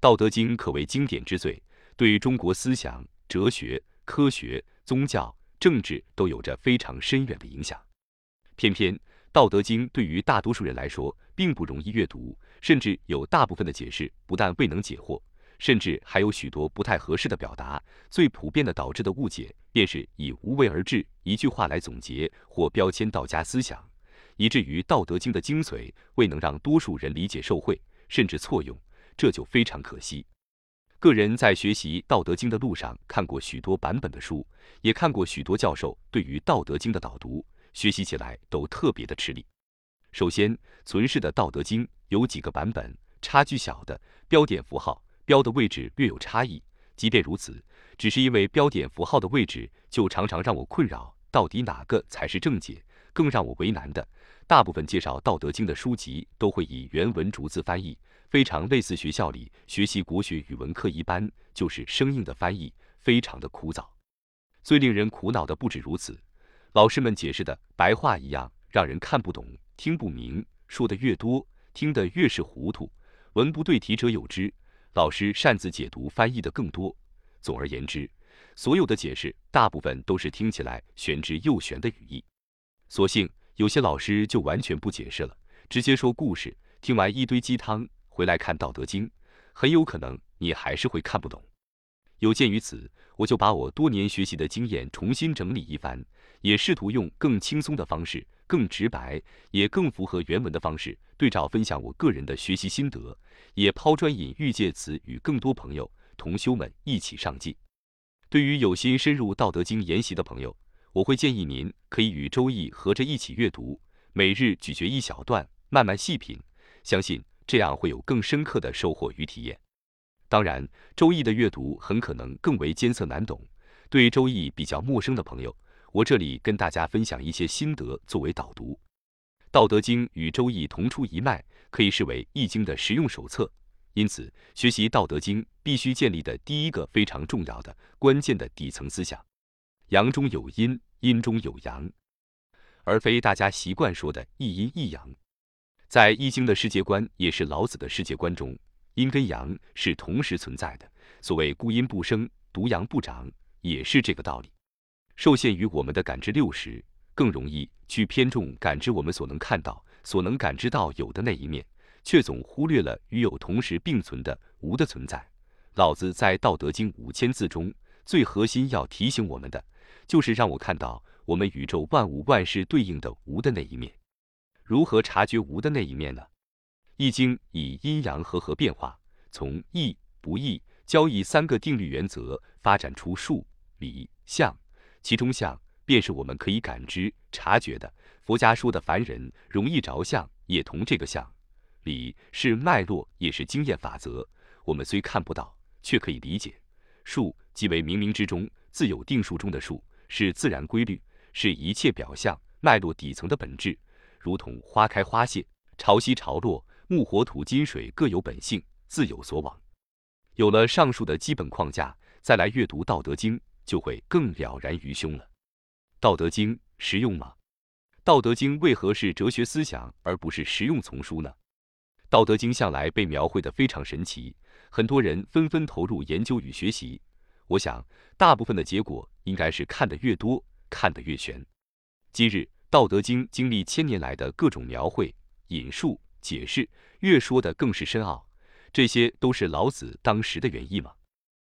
《道德经》可谓经典之最，对中国思想、哲学、科学、宗教、政治都有着非常深远的影响。偏偏《道德经》对于大多数人来说并不容易阅读，甚至有大部分的解释不但未能解惑，甚至还有许多不太合适的表达。最普遍的导致的误解，便是以无为而治一句话来总结或标签道家思想，以至于《道德经》的精髓未能让多数人理解受惠，甚至错用。这就非常可惜。个人在学习《道德经》的路上，看过许多版本的书，也看过许多教授对于《道德经》的导读，学习起来都特别的吃力。首先，存世的《道德经》有几个版本，差距小的标点符号标的位置略有差异。即便如此，只是因为标点符号的位置，就常常让我困扰，到底哪个才是正解？更让我为难的，大部分介绍《道德经》的书籍都会以原文逐字翻译。非常类似学校里学习国学语文课一般，就是生硬的翻译，非常的枯燥。最令人苦恼的不止如此，老师们解释的白话一样，让人看不懂、听不明，说的越多，听得越是糊涂。文不对题者有之，老师擅自解读翻译的更多。总而言之，所有的解释大部分都是听起来玄之又玄的语义。所幸有些老师就完全不解释了，直接说故事，听完一堆鸡汤。回来看《道德经》，很有可能你还是会看不懂。有鉴于此，我就把我多年学习的经验重新整理一番，也试图用更轻松的方式、更直白、也更符合原文的方式，对照分享我个人的学习心得，也抛砖引玉，借此与更多朋友、同修们一起上进。对于有心深入《道德经》研习的朋友，我会建议您可以与《周易》合着一起阅读，每日咀嚼一小段，慢慢细品，相信。这样会有更深刻的收获与体验。当然，《周易》的阅读很可能更为艰涩难懂，对《周易》比较陌生的朋友，我这里跟大家分享一些心得作为导读。《道德经》与《周易》同出一脉，可以视为《易经》的实用手册。因此，学习《道德经》必须建立的第一个非常重要的、关键的底层思想：阳中有阴，阴中有阳，而非大家习惯说的一阴一阳。在《易经》的世界观，也是老子的世界观中，阴跟阳是同时存在的。所谓“孤阴不生，独阳不长”，也是这个道理。受限于我们的感知六识，更容易去偏重感知我们所能看到、所能感知到有的那一面，却总忽略了与有同时并存的无的存在。老子在《道德经》五千字中，最核心要提醒我们的，就是让我看到我们宇宙万物万事对应的无的那一面。如何察觉无的那一面呢？《易经》以阴阳和合变化，从易不易、交易三个定律原则发展出数、理、象，其中象便是我们可以感知、察觉的。佛家说的凡人容易着相，也同这个相。理是脉络，也是经验法则，我们虽看不到，却可以理解。数即为冥冥之中自有定数中的数，是自然规律，是一切表象脉络底层的本质。如同花开花谢，潮汐潮落，木火土金水各有本性，自有所往。有了上述的基本框架，再来阅读《道德经》，就会更了然于胸了。《道德经》实用吗？《道德经》为何是哲学思想而不是实用丛书呢？《道德经》向来被描绘的非常神奇，很多人纷纷投入研究与学习。我想，大部分的结果应该是看得越多，看得越玄。今日。《道德经》经历千年来的各种描绘、引述、解释，越说的更是深奥。这些都是老子当时的原意吗？